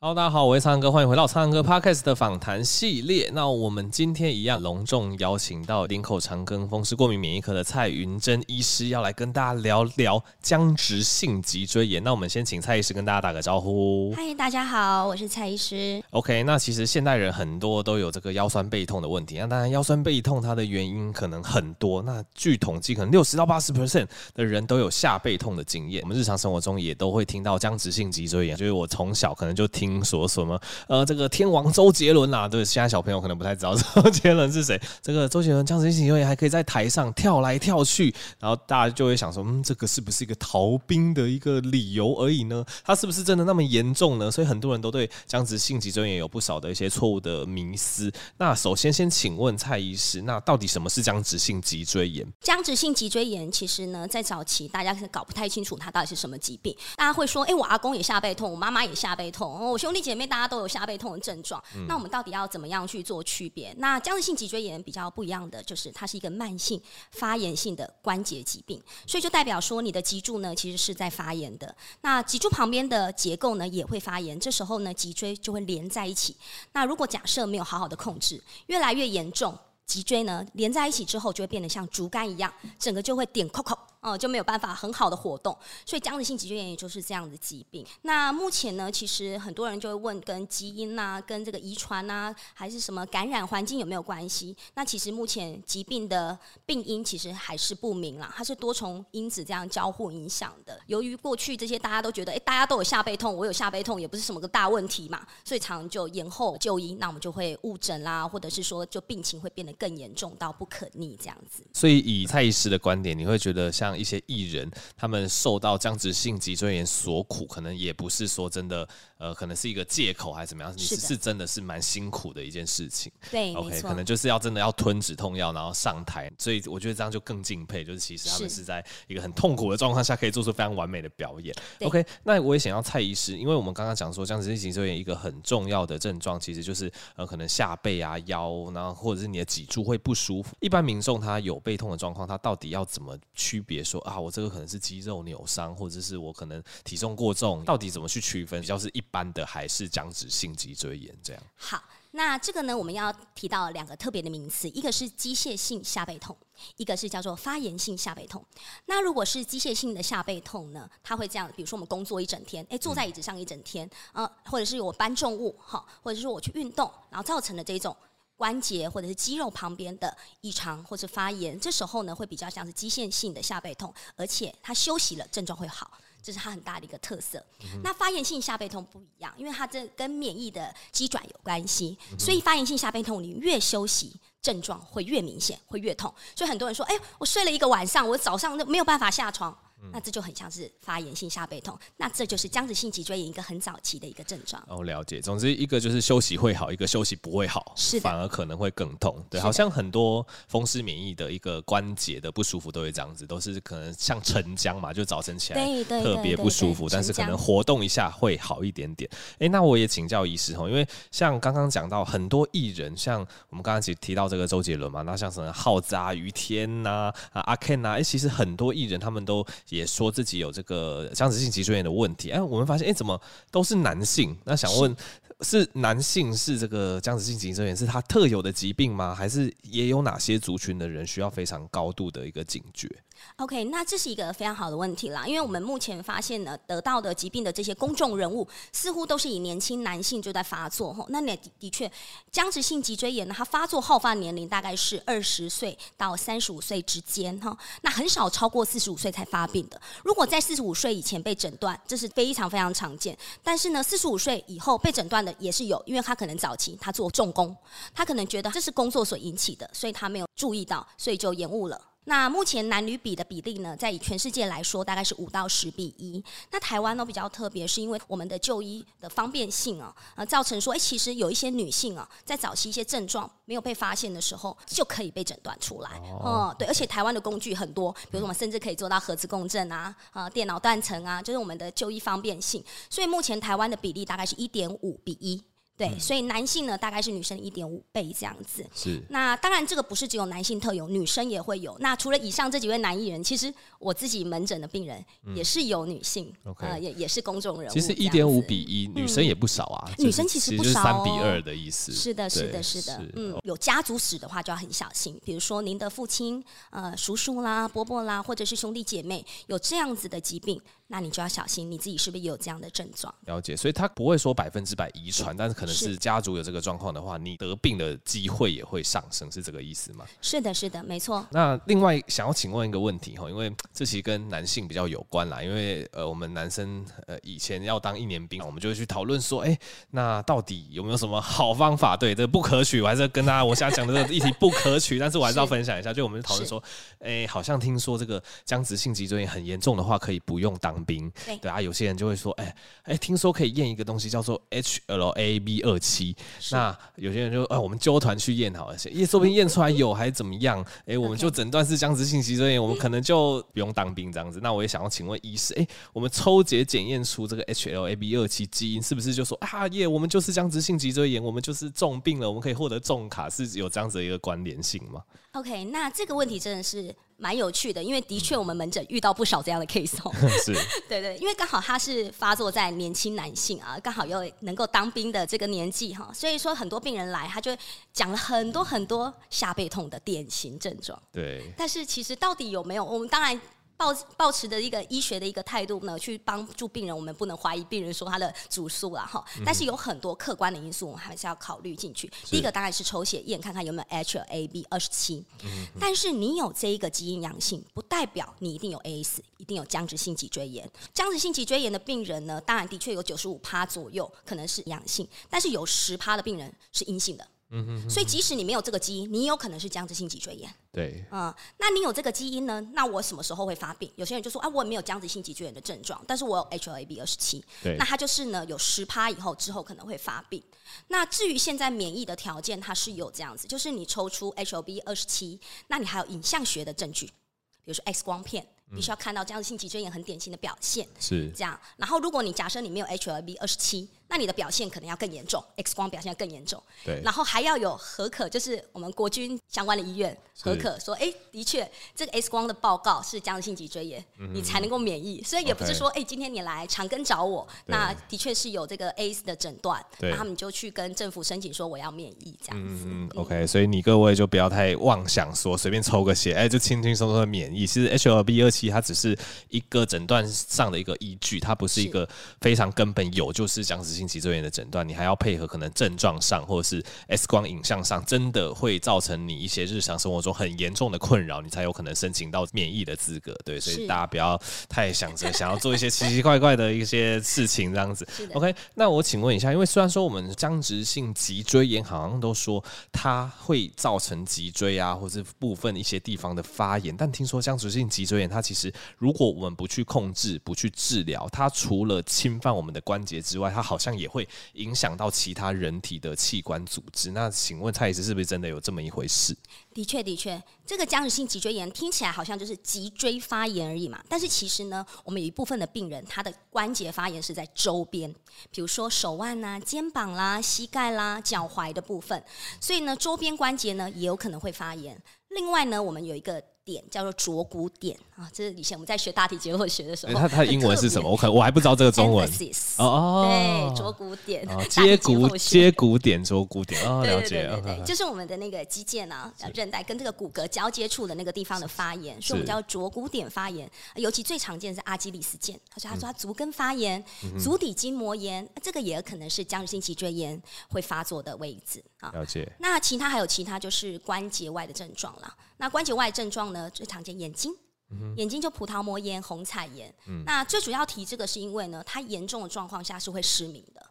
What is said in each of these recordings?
Hello，大家好，我是苍蓝鸽，欢迎回到苍蓝鸽 Podcast 的访谈系列。那我们今天一样隆重邀请到林口长庚风湿过敏免疫科的蔡云珍医师，要来跟大家聊聊僵直性脊椎炎。那我们先请蔡医师跟大家打个招呼。嗨，大家好，我是蔡医师。OK，那其实现代人很多都有这个腰酸背痛的问题。那当然，腰酸背痛它的原因可能很多。那据统计，可能六十到八十 percent 的人都有下背痛的经验。我们日常生活中也都会听到僵直性脊椎炎，就是我从小可能就听。说什么？呃，这个天王周杰伦啊，对，现在小朋友可能不太知道周杰伦是谁。这个周杰伦僵直性脊椎炎还可以在台上跳来跳去，然后大家就会想说，嗯，这个是不是一个逃兵的一个理由而已呢？他是不是真的那么严重呢？所以很多人都对僵直性脊椎炎有不少的一些错误的迷思。那首先先请问蔡医师，那到底什么是僵直性脊椎炎？僵直性脊椎炎其实呢，在早期大家是搞不太清楚它到底是什么疾病。大家会说，哎，我阿公也下背痛，我妈妈也下背痛，我兄弟姐妹大家都有下背痛的症状，嗯、那我们到底要怎么样去做区别？那僵直性脊椎炎比较不一样的就是它是一个慢性发炎性的关节疾病，所以就代表说你的脊柱呢其实是在发炎的，那脊柱旁边的结构呢也会发炎，这时候呢脊椎就会连在一起。那如果假设没有好好的控制，越来越严重，脊椎呢连在一起之后就会变得像竹竿一样，整个就会点扣扣。哦，就没有办法很好的活动，所以僵直性脊椎炎也就是这样的疾病。那目前呢，其实很多人就会问，跟基因呐、跟这个遗传呐，还是什么感染环境有没有关系？那其实目前疾病的病因其实还是不明啦，它是多重因子这样交互影响的。由于过去这些大家都觉得，哎，大家都有下背痛，我有下背痛也不是什么个大问题嘛，所以常常就延后就医，那我们就会误诊啦，或者是说就病情会变得更严重到不可逆这样子。所以以蔡医师的观点，你会觉得像像一些艺人，他们受到僵直性脊椎炎所苦，可能也不是说真的，呃，可能是一个借口还是怎么样？你是是真的是蛮辛苦的一件事情。对，OK，可能就是要真的要吞止痛药，然后上台，所以我觉得这样就更敬佩，就是其实他们是在一个很痛苦的状况下，可以做出非常完美的表演。OK，那我也想要蔡医师，因为我们刚刚讲说僵直性脊椎炎一个很重要的症状，其实就是呃，可能下背啊、腰，然后或者是你的脊柱会不舒服。一般民众他有背痛的状况，他到底要怎么区别说啊？我这个可能是肌肉扭伤，或者是我可能体重过重，到底怎么去区分？比较是一般的，还是僵直性脊椎炎这样？好，那这个呢，我们要提到两个特别的名词，一个是机械性下背痛，一个是叫做发炎性下背痛。那如果是机械性的下背痛呢，它会这样，比如说我们工作一整天，诶，坐在椅子上一整天，呃、嗯，或者是我搬重物，哈，或者是说我去运动，然后造成的这种。关节或者是肌肉旁边的异常或者发炎，这时候呢会比较像是机械性的下背痛，而且它休息了症状会好，这是它很大的一个特色。嗯、那发炎性下背痛不一样，因为它这跟免疫的机转有关系，所以发炎性下背痛你越休息症状会越明显，会越痛。所以很多人说，哎，我睡了一个晚上，我早上都没有办法下床。那这就很像是发炎性下背痛，那这就是僵直性脊椎炎一个很早期的一个症状。哦，了解。总之，一个就是休息会好，一个休息不会好，是，反而可能会更痛。对，好像很多风湿免疫的一个关节的不舒服都会这样子，都是可能像晨僵嘛，就早晨起来特别不舒服，但是可能活动一下会好一点点。哎、欸，那我也请教医师哈，因为像刚刚讲到很多艺人，像我们刚刚其实提到这个周杰伦嘛，那像什么浩子啊、于天呐、啊、阿 Ken 呐，哎，其实很多艺人他们都。也说自己有这个僵直性脊椎炎的问题，哎，我们发现，哎，怎么都是男性？那想问，是，是男性是这个僵直性脊椎炎是他特有的疾病吗？还是也有哪些族群的人需要非常高度的一个警觉？OK，那这是一个非常好的问题啦，因为我们目前发现呢，得到的疾病的这些公众人物，似乎都是以年轻男性就在发作哈。那的的确，僵直性脊椎炎呢，它发作好发年龄大概是二十岁到三十五岁之间哈。那很少超过四十五岁才发病如果在四十五岁以前被诊断，这是非常非常常见。但是呢，四十五岁以后被诊断的也是有，因为他可能早期他做重工，他可能觉得这是工作所引起的，所以他没有注意到，所以就延误了。那目前男女比的比例呢，在以全世界来说，大概是五到十比一。那台湾呢比较特别，是因为我们的就医的方便性啊，呃，造成说，哎，其实有一些女性啊，在早期一些症状没有被发现的时候，就可以被诊断出来。哦，对，而且台湾的工具很多，比如说我们甚至可以做到核磁共振啊，啊，电脑断层啊，就是我们的就医方便性。所以目前台湾的比例大概是一点五比一。对，嗯、所以男性呢，大概是女生一点五倍这样子。是。那当然，这个不是只有男性特有，女生也会有。那除了以上这几位男艺人，其实我自己门诊的病人也是有女性，嗯、呃，也也是公众人物。其实一点五比一，女生也不少啊。女生其实不少，三比二的意思。是的，是的，是的。嗯，有家族史的话就要很小心，比如说您的父亲、呃，叔叔啦、伯伯啦，或者是兄弟姐妹有这样子的疾病。那你就要小心，你自己是不是也有这样的症状？了解，所以他不会说百分之百遗传，但是可能是家族有这个状况的话，你得病的机会也会上升，是这个意思吗？是的，是的，没错。那另外想要请问一个问题哈，因为这其实跟男性比较有关啦，因为呃，我们男生呃以前要当一年兵，我们就会去讨论说，哎、欸，那到底有没有什么好方法？对，这个不可取，我还是跟大家我现在讲的这个议题不可取，但是我还是要分享一下，就我们讨论说，哎、欸，好像听说这个僵直性脊椎炎很严重的话，可以不用当兵，对，对啊。有些人就会说，哎、欸、哎、欸，听说可以验一个东西叫做 HLA-B 二七。那有些人就，哎、欸，我们纠团去验好了，验说不定验出来有还是怎么样？哎、欸，我们就诊断是僵直性脊椎炎，我们可能就不用当兵这样子。那我也想要请问医师，哎、欸，我们抽血检验出这个 HLA-B 二七基因，是不是就说啊耶，我们就是僵直性脊椎炎，我们就是重病了，我们可以获得重卡，是有这样子的一个关联性吗？OK，那这个问题真的是。蛮有趣的，因为的确我们门诊遇到不少这样的 case 哦。是，对对，因为刚好他是发作在年轻男性啊，刚好又能够当兵的这个年纪哈，所以说很多病人来，他就讲了很多很多下背痛的典型症状。对，但是其实到底有没有？我们当然。抱抱持的一个医学的一个态度呢，去帮助病人，我们不能怀疑病人说他的主诉了哈。但是有很多客观的因素，我们还是要考虑进去。第一个当然是抽血验看看有没有 HLA-B 二十七。但是你有这一个基因阳性，不代表你一定有 AS，一定有僵直性脊椎炎。僵直性脊椎炎的病人呢，当然的确有九十五趴左右可能是阳性，但是有十趴的病人是阴性的。嗯哼，所以即使你没有这个基因，你有可能是僵直性脊椎炎。对，嗯，那你有这个基因呢？那我什么时候会发病？有些人就说啊，我也没有僵直性脊椎炎的症状，但是我有 HLA-B 二十七。对，那它就是呢，有十趴以后之后可能会发病。那至于现在免疫的条件，它是有这样子，就是你抽出 HLA-B 二十七，那你还有影像学的证据，比如说 X 光片。必须要看到僵直性脊椎炎很典型的表现，是这样。然后，如果你假设你没有 HLA-B 二十七，那你的表现可能要更严重，X 光表现要更严重。对。然后还要有核可，就是我们国军相关的医院核可说，哎，的确这个 X 光的报告是僵直性脊椎炎，嗯、你才能够免疫。所以也不是说，哎，今天你来长庚找我，那的确是有这个 AS 的诊断，然后他们就去跟政府申请说我要免疫这样子。嗯，OK。所以你各位就不要太妄想说随便抽个血，哎，就轻轻松松的免疫。其实 HLA-B 二七它只是。一个诊断上的一个依据，它不是一个非常根本有就是僵直性脊椎炎的诊断，你还要配合可能症状上或者是 X 光影像上，真的会造成你一些日常生活中很严重的困扰，你才有可能申请到免疫的资格。对，所以大家不要太想着想要做一些奇奇怪怪的一些事情这样子。OK，那我请问一下，因为虽然说我们僵直性脊椎炎好像都说它会造成脊椎啊，或是部分一些地方的发炎，但听说僵直性脊椎炎它其实如果我们不去控制、不去治疗，它除了侵犯我们的关节之外，它好像也会影响到其他人体的器官组织。那请问蔡医师，是不是真的有这么一回事？的确，的确，这个僵直性脊椎炎听起来好像就是脊椎发炎而已嘛。但是其实呢，我们有一部分的病人，他的关节发炎是在周边，比如说手腕呐、肩膀啦、膝盖啦、脚踝的部分。所以呢，周边关节呢也有可能会发炎。另外呢，我们有一个。点叫做啄骨点啊，这是以前我们在学大体解剖学的时候。它它的英文是什么？我可能我还不知道这个中文。哦哦，对，啄骨点，接骨接骨点，啄骨点哦，了解。对对对，就是我们的那个肌腱啊，韧带跟这个骨骼交接处的那个地方的发炎，所以我们叫啄骨点发炎。尤其最常见是阿基里斯腱，他说他说他足跟发炎，足底筋膜炎，这个也有可能是僵直性脊椎炎会发作的位置啊。了解。那其他还有其他就是关节外的症状了。那关节外症状呢？最常见眼睛，眼睛就葡萄膜炎、虹彩炎。嗯、那最主要提这个是因为呢，它严重的状况下是会失明的。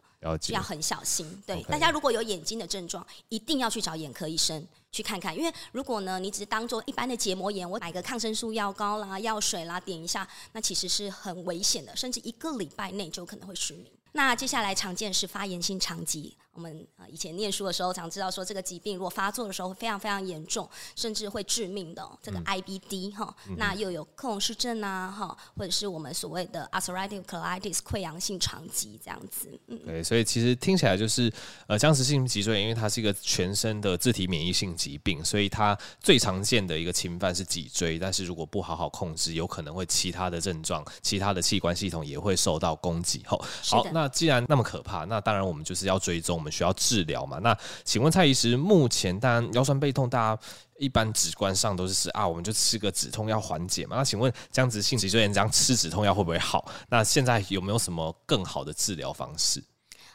要很小心。对大家如果有眼睛的症状，一定要去找眼科医生去看看。因为如果呢，你只是当做一般的结膜炎，我买个抗生素药膏啦、药水啦，点一下，那其实是很危险的，甚至一个礼拜内就可能会失明。那接下来常见是发炎性肠疾。我我们呃以前念书的时候，常知道说这个疾病如果发作的时候会非常非常严重，甚至会致命的。这个 IBD 哈、嗯，那又有克隆氏症啊哈，或者是我们所谓的 ulcerative colitis 溃疡性肠疾这样子。嗯，对，所以其实听起来就是呃僵直性脊椎炎，因为它是一个全身的自体免疫性疾病，所以它最常见的一个侵犯是脊椎，但是如果不好好控制，有可能会其他的症状，其他的器官系统也会受到攻击。好，好，那既然那么可怕，那当然我们就是要追踪。需要治疗嘛？那请问蔡医师，目前当然腰酸背痛，大家一般直观上都是是啊，我们就吃个止痛药缓解嘛。那请问僵直性脊椎炎这样吃止痛药会不会好？那现在有没有什么更好的治疗方式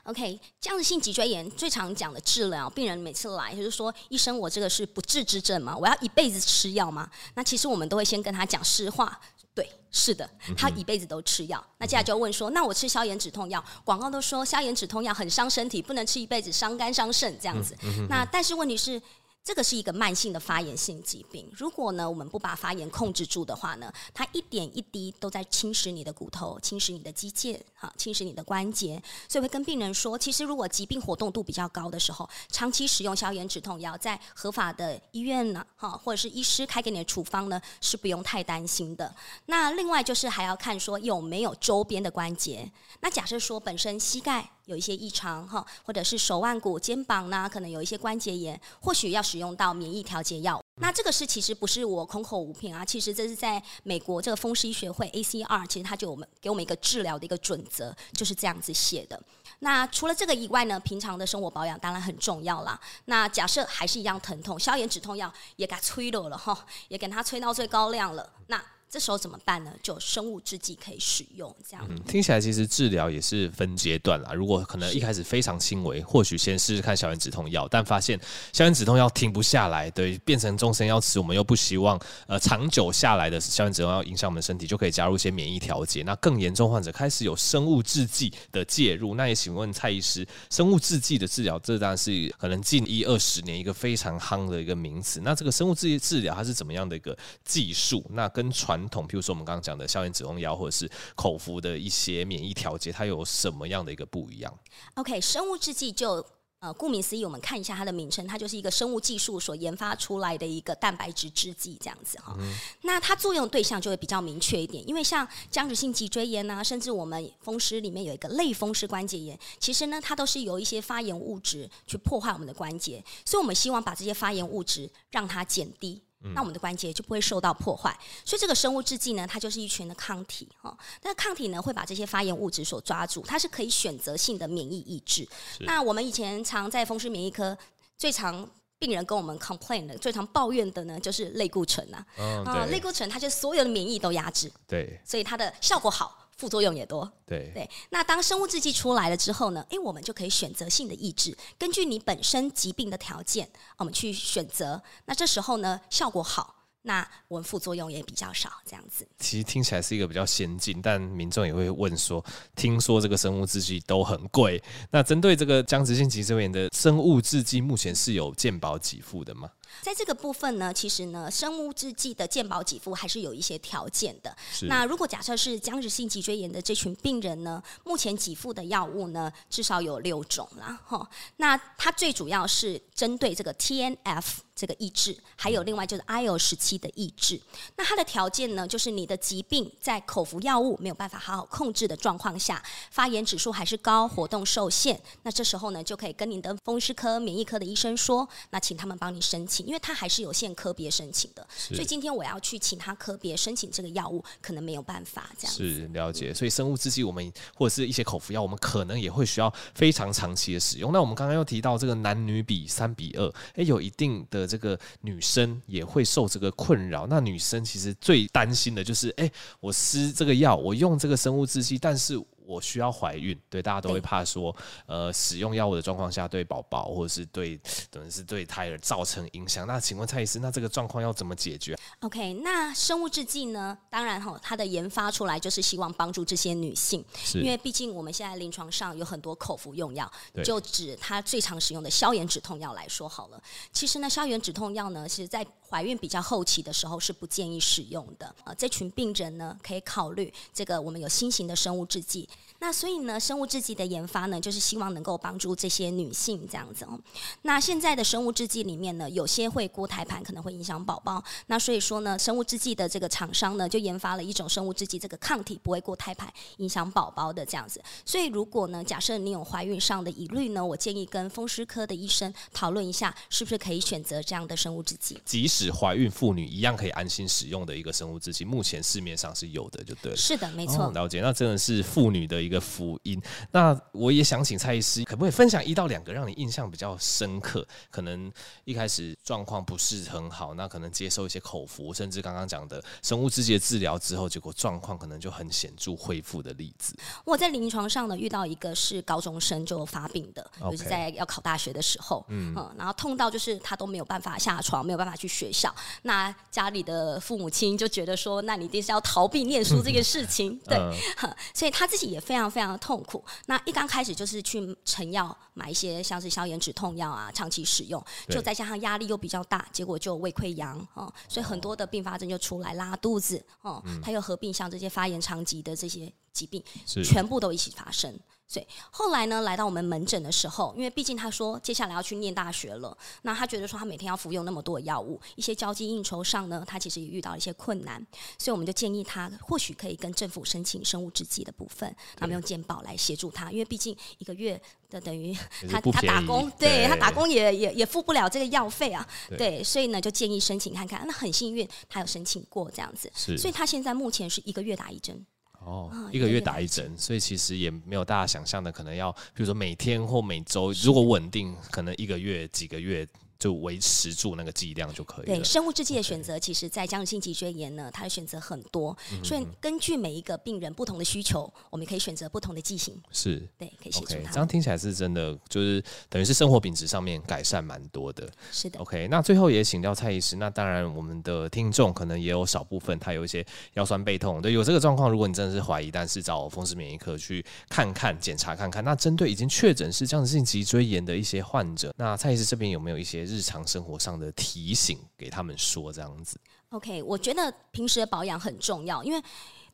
？OK，僵直性脊椎炎最常讲的治疗，病人每次来就是说，医生，我这个是不治之症吗？我要一辈子吃药吗？那其实我们都会先跟他讲实话。对，是的，他一辈子都吃药。那接下来就问说，那我吃消炎止痛药，广告都说消炎止痛药很伤身体，不能吃一辈子，伤肝伤肾这样子。那但是问题是。这个是一个慢性的发炎性疾病，如果呢我们不把发炎控制住的话呢，它一点一滴都在侵蚀你的骨头，侵蚀你的肌腱，哈，侵蚀你的关节。所以会跟病人说，其实如果疾病活动度比较高的时候，长期使用消炎止痛药，在合法的医院呢，哈，或者是医师开给你的处方呢，是不用太担心的。那另外就是还要看说有没有周边的关节。那假设说本身膝盖。有一些异常哈，或者是手腕骨、肩膀呢，可能有一些关节炎，或许要使用到免疫调节药。那这个是其实不是我空口无凭啊，其实这是在美国这个风湿医学会 ACR，其实它就我们给我们一个治疗的一个准则，就是这样子写的。那除了这个以外呢，平常的生活保养当然很重要啦。那假设还是一样疼痛，消炎止痛药也给它催了了哈，也给它催到最高量了。那这时候怎么办呢？就生物制剂可以使用，这样、嗯。听起来其实治疗也是分阶段啦。如果可能一开始非常轻微，或许先试试看消炎止痛药，但发现消炎止痛药停不下来，对，变成终身要吃，我们又不希望呃长久下来的消炎止痛药影响我们身体，就可以加入一些免疫调节。那更严重患者开始有生物制剂的介入。那也请问蔡医师，生物制剂的治疗，这当然是可能近一二十年一个非常夯的一个名词。那这个生物制剂治疗它是怎么样的一个技术？那跟传统，譬如说我们刚刚讲的消炎止痛药，或者是口服的一些免疫调节，它有什么样的一个不一样？OK，生物制剂就呃，顾名思义，我们看一下它的名称，它就是一个生物技术所研发出来的一个蛋白质制剂，这样子哈。嗯、那它作用对象就会比较明确一点，因为像僵直性脊椎炎啊，甚至我们风湿里面有一个类风湿关节炎，其实呢，它都是由一些发炎物质去破坏我们的关节，所以我们希望把这些发炎物质让它减低。那我们的关节就不会受到破坏，所以这个生物制剂呢，它就是一群的抗体哈。那抗体呢，会把这些发炎物质所抓住，它是可以选择性的免疫抑制。那我们以前常在风湿免疫科最常病人跟我们 complain 的、最常抱怨的呢，就是类固醇呐。啊，类固醇它就所有的免疫都压制，对，所以它的效果好。副作用也多，对对。那当生物制剂出来了之后呢？诶，我们就可以选择性的抑制，根据你本身疾病的条件，我们去选择。那这时候呢，效果好。那我们副作用也比较少，这样子。其实听起来是一个比较先进，但民众也会问说：听说这个生物制剂都很贵，那针对这个僵直性脊髓炎的生物制剂，目前是有健保给付的吗？在这个部分呢，其实呢，生物制剂的健保给付还是有一些条件的。那如果假设是僵直性脊椎炎的这群病人呢，目前给付的药物呢，至少有六种啦。哈，那它最主要是针对这个 TNF。这个抑制，还有另外就是 IL 十七的抑制。那它的条件呢，就是你的疾病在口服药物没有办法好好控制的状况下，发炎指数还是高，活动受限。那这时候呢，就可以跟你的风湿科、免疫科的医生说，那请他们帮你申请，因为它还是有限科别申请的。所以今天我要去请他科别申请这个药物，可能没有办法这样。是了解。所以生物制剂我们或者是一些口服药，我们可能也会需要非常长期的使用。那我们刚刚又提到这个男女比三比二，诶，有一定的。这个女生也会受这个困扰。那女生其实最担心的就是，哎，我施这个药，我用这个生物制剂，但是。我需要怀孕，对，大家都会怕说，呃，使用药物的状况下对宝宝或者是对等于是对胎儿造成影响。那请问蔡医师，那这个状况要怎么解决？OK，那生物制剂呢？当然哈，它的研发出来就是希望帮助这些女性，因为毕竟我们现在临床上有很多口服用药，就指它最常使用的消炎止痛药来说好了。其实呢，消炎止痛药呢，其实在怀孕比较后期的时候是不建议使用的。呃，这群病人呢，可以考虑这个我们有新型的生物制剂。那所以呢，生物制剂的研发呢，就是希望能够帮助这些女性这样子哦。那现在的生物制剂里面呢，有些会过胎盘，可能会影响宝宝。那所以说呢，生物制剂的这个厂商呢，就研发了一种生物制剂，这个抗体不会过胎盘，影响宝宝的这样子。所以如果呢，假设你有怀孕上的疑虑呢，我建议跟风湿科的医生讨论一下，是不是可以选择这样的生物制剂。即使怀孕妇女一样可以安心使用的一个生物制剂，目前市面上是有的，就对了。是的，没错。哦，了解，那真的是妇女的一个福音。那我也想请蔡医师，可不可以分享一到两个让你印象比较深刻？可能一开始状况不是很好，那可能接受一些口服，甚至刚刚讲的生物制剂治疗之后，结果状况可能就很显著恢复的例子。我在临床上呢遇到一个是高中生就发病的.就是在要考大学的时候，嗯，嗯，然后痛到就是他都没有办法下床，没有办法去学校。那家里的父母亲就觉得说，那你一定是要逃避念书这个事情，对，嗯、所以他自己也非常非常的痛苦。那一刚开始就是去成药买一些像是消炎止痛药啊，长期使用，就再加上压力又比较大，结果就胃溃疡哦，所以很多的并发症就出来，拉肚子哦，他又合并像这些发炎长疾的这些疾病，全部都一起发生。所以后来呢，来到我们门诊的时候，因为毕竟他说接下来要去念大学了，那他觉得说他每天要服用那么多的药物，一些交际应酬上呢，他其实也遇到一些困难，所以我们就建议他或许可以跟政府申请生物制剂的部分，那么用健保来协助他，因为毕竟一个月的等于他他打工，对，对。他打工也也也付不了这个药费啊，对，对，所以呢就建议申请看看，那很幸运他有申请过这样子，所以他现在目前是一个月打一针。哦，一个月打一针，所以其实也没有大家想象的，可能要，比如说每天或每周，如果稳定，可能一个月、几个月。就维持住那个剂量就可以了。对，生物制剂的选择，其实，在僵直性脊椎炎呢，它的选择很多，所以根据每一个病人不同的需求，我们可以选择不同的剂型。是，对，可以协助他。Okay, 这样听起来是真的，就是等于是生活品质上面改善蛮多的。是的。OK，那最后也请教蔡医师，那当然我们的听众可能也有少部分他有一些腰酸背痛，对，有这个状况，如果你真的是怀疑，但是找风湿免疫科去看看检查看看。那针对已经确诊是僵直性脊椎炎的一些患者，那蔡医师这边有没有一些日常生活上的提醒给他们说这样子。OK，我觉得平时的保养很重要，因为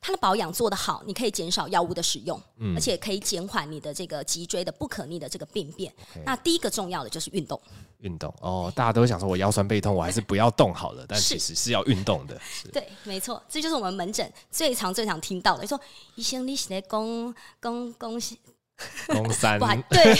它的保养做得好，你可以减少药物的使用，嗯，而且可以减缓你的这个脊椎的不可逆的这个病变。那第一个重要的就是运动。运动哦，大家都想说，我腰酸背痛，我还是不要动好了。但其实是要运动的。对，没错，这就是我们门诊最常、最常听到的，说医生你是在讲讲讲。攻三，对，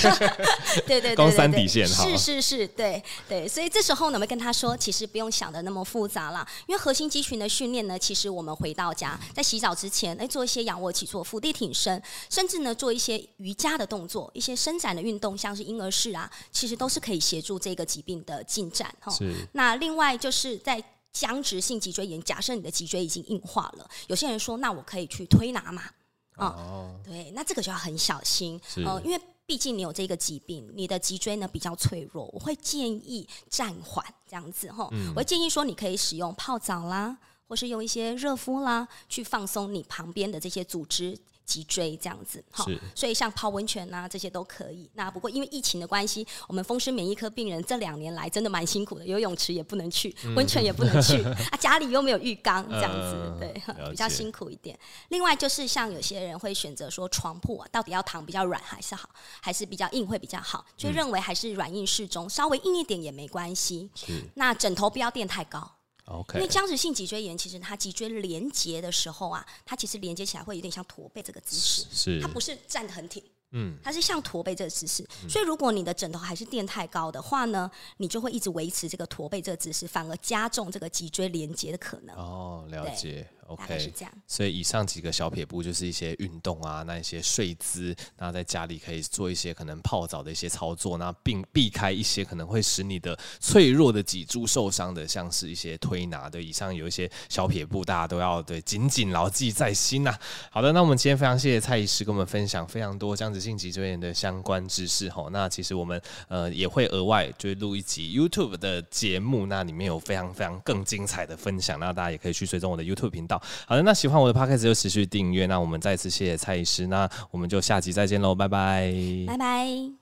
对对对，攻三底线哈，是是是，对对，所以这时候呢，我们跟他说，其实不用想的那么复杂啦，因为核心肌群的训练呢，其实我们回到家，在洗澡之前，哎，做一些仰卧起坐、伏地挺身，甚至呢，做一些瑜伽的动作，一些伸展的运动，像是婴儿式啊，其实都是可以协助这个疾病的进展哈。是。那另外就是在僵直性脊椎炎，假设你的脊椎已经硬化了，有些人说，那我可以去推拿嘛？哦，对，那这个就要很小心，呃，因为毕竟你有这个疾病，你的脊椎呢比较脆弱，我会建议暂缓这样子哈。嗯、我会建议说，你可以使用泡澡啦，或是用一些热敷啦，去放松你旁边的这些组织。脊椎这样子，好，所以像泡温泉啊这些都可以。那不过因为疫情的关系，我们风湿免疫科病人这两年来真的蛮辛苦的，游泳池也不能去，温泉也不能去，啊家里又没有浴缸，这样子，对，比较辛苦一点。另外就是像有些人会选择说床铺啊，到底要躺比较软还是好，还是比较硬会比较好，就认为还是软硬适中，稍微硬一点也没关系。那枕头不要垫太高。因为僵直性脊椎炎，其实它脊椎连接的时候啊，它其实连接起来会有点像驼背这个姿势，是它不是站得很挺，嗯，它是像驼背这个姿势。嗯、所以如果你的枕头还是垫太高的话呢，你就会一直维持这个驼背这个姿势，反而加重这个脊椎连接的可能。哦，了解。OK，是这样。所以以上几个小撇步就是一些运动啊，那一些睡姿，那在家里可以做一些可能泡澡的一些操作，那并避开一些可能会使你的脆弱的脊柱受伤的，像是一些推拿的。以上有一些小撇步，大家都要对紧紧牢记在心呐、啊。好的，那我们今天非常谢谢蔡医师跟我们分享非常多僵直性脊椎炎的相关知识吼。那其实我们呃也会额外就录一集 YouTube 的节目，那里面有非常非常更精彩的分享，那大家也可以去追踪我的 YouTube 频道。好的，那喜欢我的 podcast 就持续订阅。那我们再次谢谢蔡医师，那我们就下集再见喽，拜拜，拜拜。